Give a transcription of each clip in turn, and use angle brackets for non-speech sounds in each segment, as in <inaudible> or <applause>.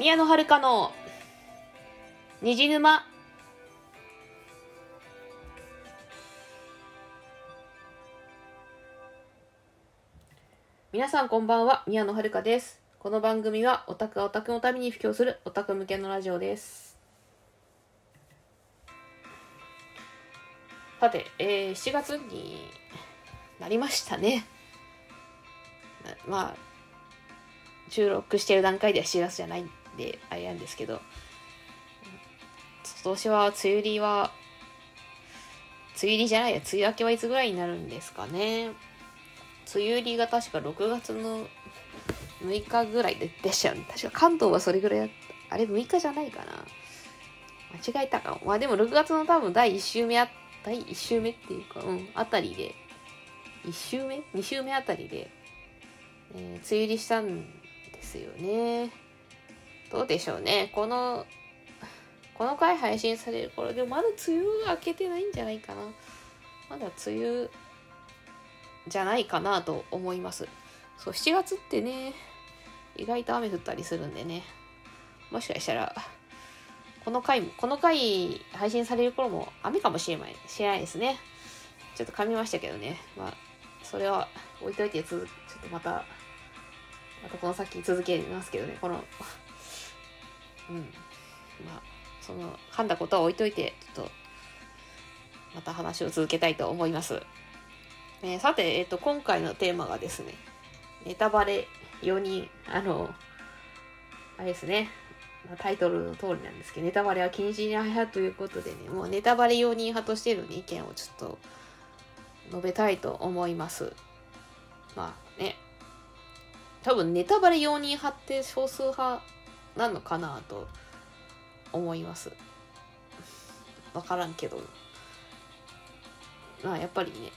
宮野遥の虹沼。皆さんこんばんは宮野遥です。この番組はオタクがオタクのために布教するオタク向けのラジオです。さて、えー、7月になりましたね。まあ収録してる段階では7月じゃない。であれなんですけど。今年は梅雨入りは梅雨入りじゃないや梅雨明けはいつぐらいになるんですかね。梅雨入りが確か6月の6日ぐらいででしたよね。確か関東はそれぐらいだった。あれ6日じゃないかな。間違えたかも。まあでも6月の多分第1週目あ第1週目っていうかうんあたりで。1週目 ?2 週目あたりで、えー、梅雨入りしたんですよね。どうでしょうね。この、この回配信される頃でもまだ梅雨が明けてないんじゃないかな。まだ梅雨じゃないかなと思います。そう、7月ってね、意外と雨降ったりするんでね。もしかしたら、この回も、この回配信される頃も雨かもしれない、しないですね。ちょっと噛みましたけどね。まあ、それは置いといて、ちょっとまたまたこの先続けますけどねこのうん。まあその噛んだことは置いといてちょっとまた話を続けたいと思います、えー、さて、えーと、今回のテーマがですねネタバレ4人あのあれですね。タイトルの通りなんですけど、ネタバレは禁止に派ということでね、もうネタバレ4人派としての、ね、意見をちょっと述べたいと思います。まあね、多分ネタバレ容認派って少数派なのかなと思います。わからんけど。まあやっぱりね、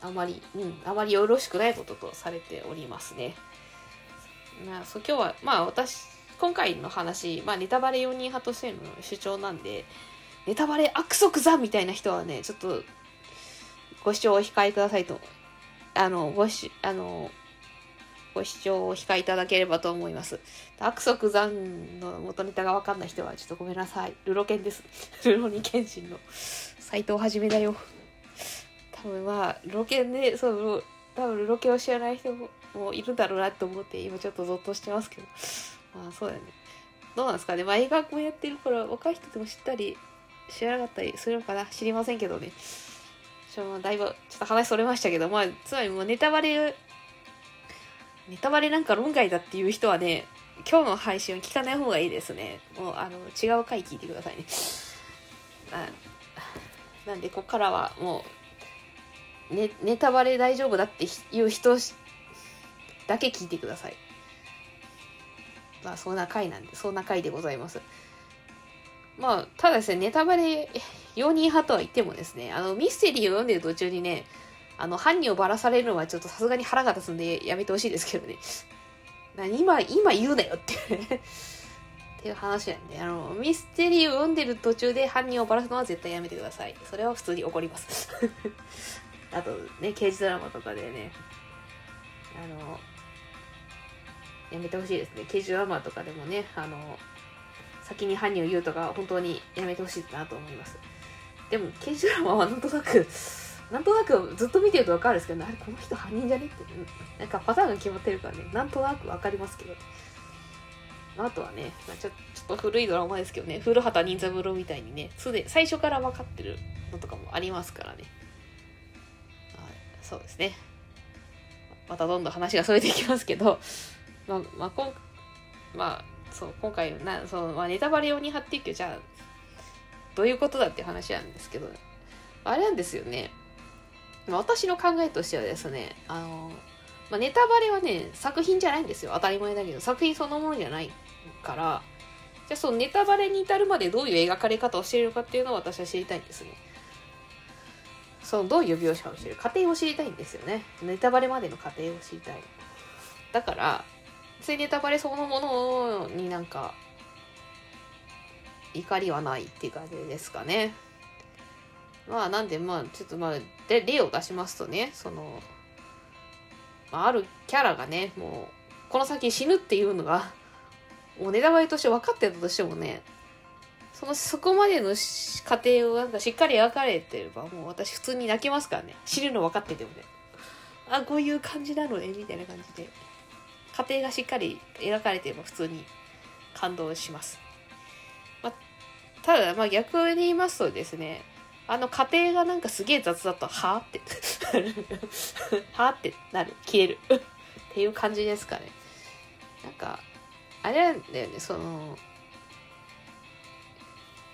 あまり、うん、あまりよろしくないこととされておりますね。まあ、そう今日は、まあ私、今回の話、まあネタバレ容認派としての主張なんで、ネタバレ悪則ざみたいな人はね、ちょっとご視聴お控えくださいと。あの、ごし、あの、ご視聴をお控えいただければと思います。悪徳残の元ネタがわかんない人はちょっとごめんなさい。ルロケンです。<laughs> ルロニケンシンの斎藤はじめだよ。多分まあ、ルロケンで、そう、多分ルロケンを知らない人もいるだろうなと思って今ちょっとゾッとしてますけど。まあそうだよね。どうなんですかね。まあ映画もやってるから若い人でも知ったり知らなかったりするのかな知りませんけどね。ちょだいぶちょっと話それましたけど、まあつまりもうネタバレネタバレなんか論外だっていう人はね、今日の配信は聞かない方がいいですね。もう、あの、違う回聞いてくださいね。あなんで、ここからはもう、ね、ネタバレ大丈夫だっていう人だけ聞いてください。まあ、そんな回なんで、そんな回でございます。まあ、ただですね、ネタバレ容認派とは言ってもですね、あの、ミステリーを読んでる途中にね、あの、犯人をばらされるのはちょっとさすがに腹が立つんでやめてほしいですけどね。<laughs> 今、今言うなよっていうっていう話なんで、あの、ミステリーを読んでる途中で犯人をばらすのは絶対やめてください。それは普通に怒ります <laughs> あとね、刑事ドラマとかでね、あの、やめてほしいですね。刑事ドラマとかでもね、あの、先に犯人を言うとか、本当にやめてほしいなと思います。でも、刑事ドラマはなんとなくなんとなくずっと見てると分かるんですけど、あれ、この人犯人じゃねって、なんかパターンが決まってるからね、なんとなく分かりますけど。あとはね、まあ、ちょちょっと古いドラマですけどね、古畑任三郎みたいにね、すで最初から分かってるのとかもありますからね。そうですね。またどんどん話がそれていきますけど、<laughs> まあ、まあ、こんまあ、そう、今回な、そう、まあ、ネタバレ用に貼っていくじゃあ、どういうことだって話なんですけど、あれなんですよね。私の考えとしてはですね、あの、まあ、ネタバレはね、作品じゃないんですよ。当たり前だけど、作品そのものじゃないから、じゃあそのネタバレに至るまでどういう描かれ方をしているのかっていうのを私は知りたいんですね。そのどういう描写をしている過程を知りたいんですよね。ネタバレまでの過程を知りたい。だから、ついネタバレそのものになんか、怒りはないっていう感じですかね。まあなんでまあちょっとまあで例を出しますとねその、まあ、あるキャラがねもうこの先死ぬっていうのがもうネタバレとして分かってたとしてもねそのそこまでの過程をなんかしっかり描かれてればもう私普通に泣きますからね。知るの分かっててもね。あこういう感じなのねみたいな感じで。過程がしっかり描かれてれば普通に感動します、まあ、ただまあ逆に言いますとですねあの過程がなんかすげえ雑だとはあって <laughs> はあってなる。消える。っていう感じですかね。なんかあれなんだよねその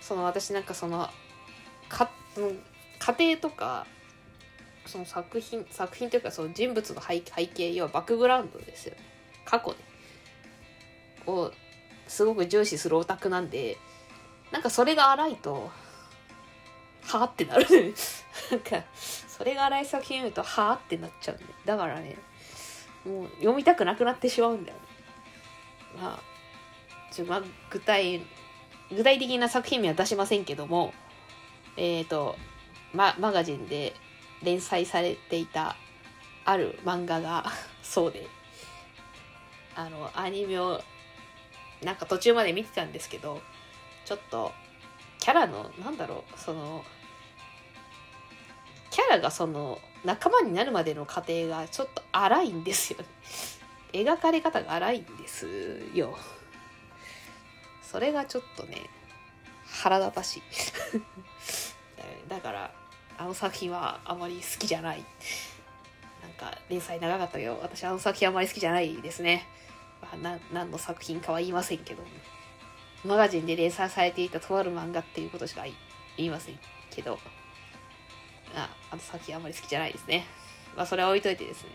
その私なんかそのか家庭とかその作品作品というかその人物の背景要はバックグラウンドですよね。過去ね。をすごく重視するオタクなんでなんかそれが荒いとはあってなる。<laughs> なんかそれが荒い作品見るとはあってなっちゃうんでだからねもう読みたくなくなってしまうんだよね。まあちょまあ具体具体的な作品名は出しませんけどもえっ、ー、と、ま、マガジンで連載されていたある漫画がそうであのアニメをなんか途中まで見てたんですけどちょっとキャラのなんだろうそのキャラがその仲間になるまでの過程がちょっと荒いんですよね。<laughs> 描かれ方が荒いんですよ。それがちょっとね腹立たしい。<laughs> だからあの作品はあまり好きじゃない。なんか連載長かったけど私あの作品あまり好きじゃないですね、まあ、何の作品かは言いませんけど。マガジンで連載されていたとある漫画っていうことしか言いませんけど。ああの作品あまり好きじゃないですね。まあそれは置いといてですね。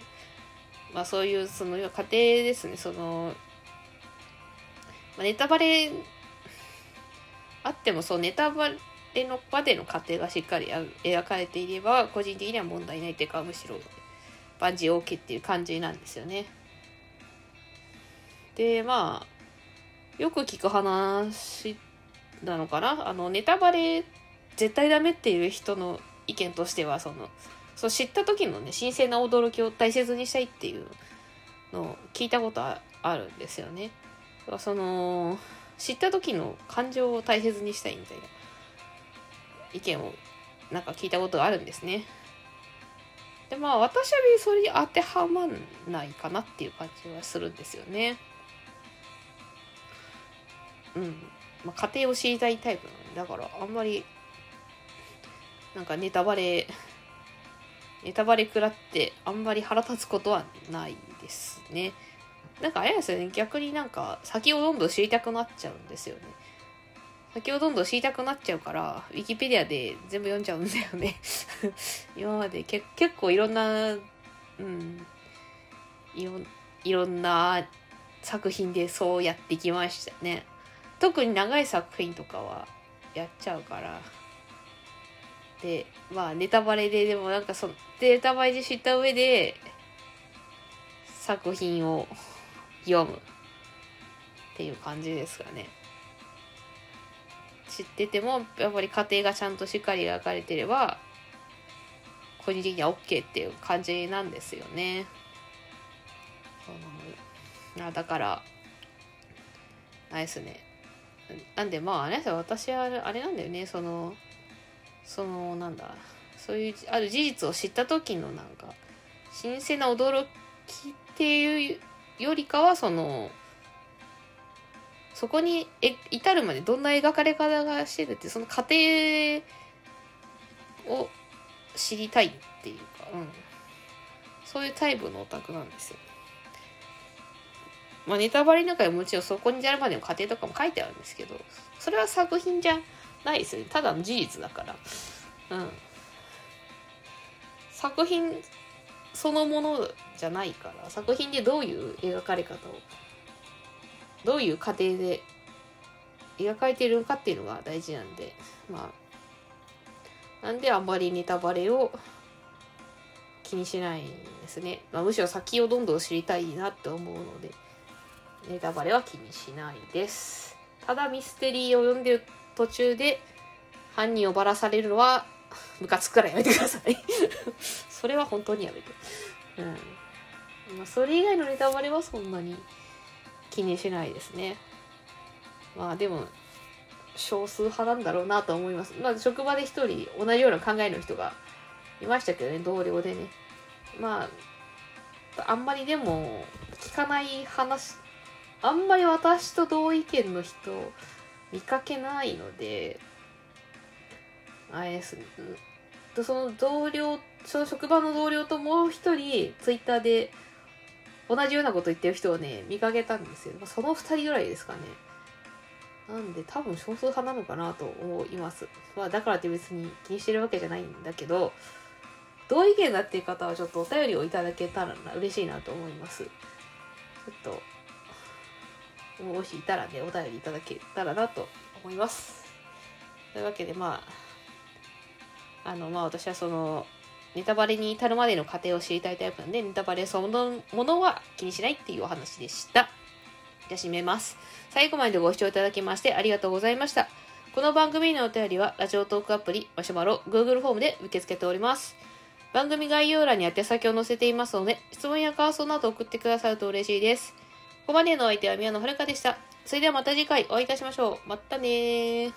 まあそういうその家庭ですね。そのまあ、ネタバレあってもそうネタバレの場での過程がしっかり描かれていれば個人的には問題ないっていうかむしろ万事 OK っていう感じなんですよね。でまあよく聞く話なのかな？あのネタバレ絶対ダメっていう人の意見としてはそのそう知った時のね新鮮な驚きを大切にしたいっていうのを聞いたことあるんですよね。その知った時の感情を大切にしたいみたいな意見をなんか聞いたことがあるんですね。でまあ私はそれに当てはまんないかなっていう感じはするんですよね。うん。まあ、家庭を知りたいタイプなのでだからあんまりなんかネタバレネタバレ食らってあんまり腹立つことはないですね。なんかあれですよね、逆になんか先をどんどん知りたくなっちゃうんですよね。先をどんどん知りたくなっちゃうから、ウィキペディアで全部読んじゃうんだよね <laughs> 今までけ結構いろんな、うん、いろいろんな作品でそうやってきましたね。特に長い作品とかはやっちゃうから。で、まあネタバレででもなんかその、ネタバレで知った上で、作品を読むっていう感じですかね。知っててもやっぱり家庭がちゃんとしっかり描かれてれば個人的には OK っていう感じなんですよね。あだからあれですねなんでまああれですよ私はあれなんだよねそのそのなんだそういうある事実を知った時のなんか新鮮な驚きっていうよりかはそのそこに至るまでどんな描かれ方がしてるってその過程を知りたいっていうか、うん、そういうタイプのオタクなんですよ。まあ、ネタバレの中でもちろんそこに至るまでの過程とかも書いてあるんですけどそれは作品じゃないですね。ただの事実だから。うん。作品そのものじゃないから。作品でどういう描かれ方をどういう過程で描かれてるのかっていうのが大事なんで。まあなんであんまりネタバレを気にしないんですね、まあ、むしろ先をどんどん知りたいなって思うのでネタバレは気にしないです。ただミステリーを読んでる途中で犯人をばらされるのはムカつくからやめてください <laughs> それは本当にやめて。うん。まあ、それ以外のネタバレはそんなに気にしないですね。まあでも少数派なんだろうなと思います。まあ職場で一人同じような考えの人がいましたけどね、同僚でね。まあ、あんまりでも聞かない話、あんまり私と同意見の人見かけないので、あれですとその同僚、その職場の同僚ともう一人ツイッターで同じようなこと言ってる人をね、見かけたんですよ。その二人ぐらいですかね。なんで多分少数派なのかなと思います。まあだからって別に気にしてるわけじゃないんだけど、同意見だっていう方はちょっとお便りをいただけたら嬉しいなと思います。ちょっと、もしいたらね、お便りいただけたらなと思います。というわけでまあ、あのまあ私はその、ネタバレに至るまでの過程を知りたいタイプなんで、ネタバレそのものは気にしないっていうお話でした。じゃあ締めます。最後までご視聴いただきましてありがとうございました。この番組のお便りは、ラジオトークアプリ、マシュマロ、Google フォームで受け付けております。番組概要欄に宛先を載せていますので、質問や感想など送ってくださると嬉しいです。ここまでのお相手は宮野遥でした。それではまた次回お会いいたしましょう。またね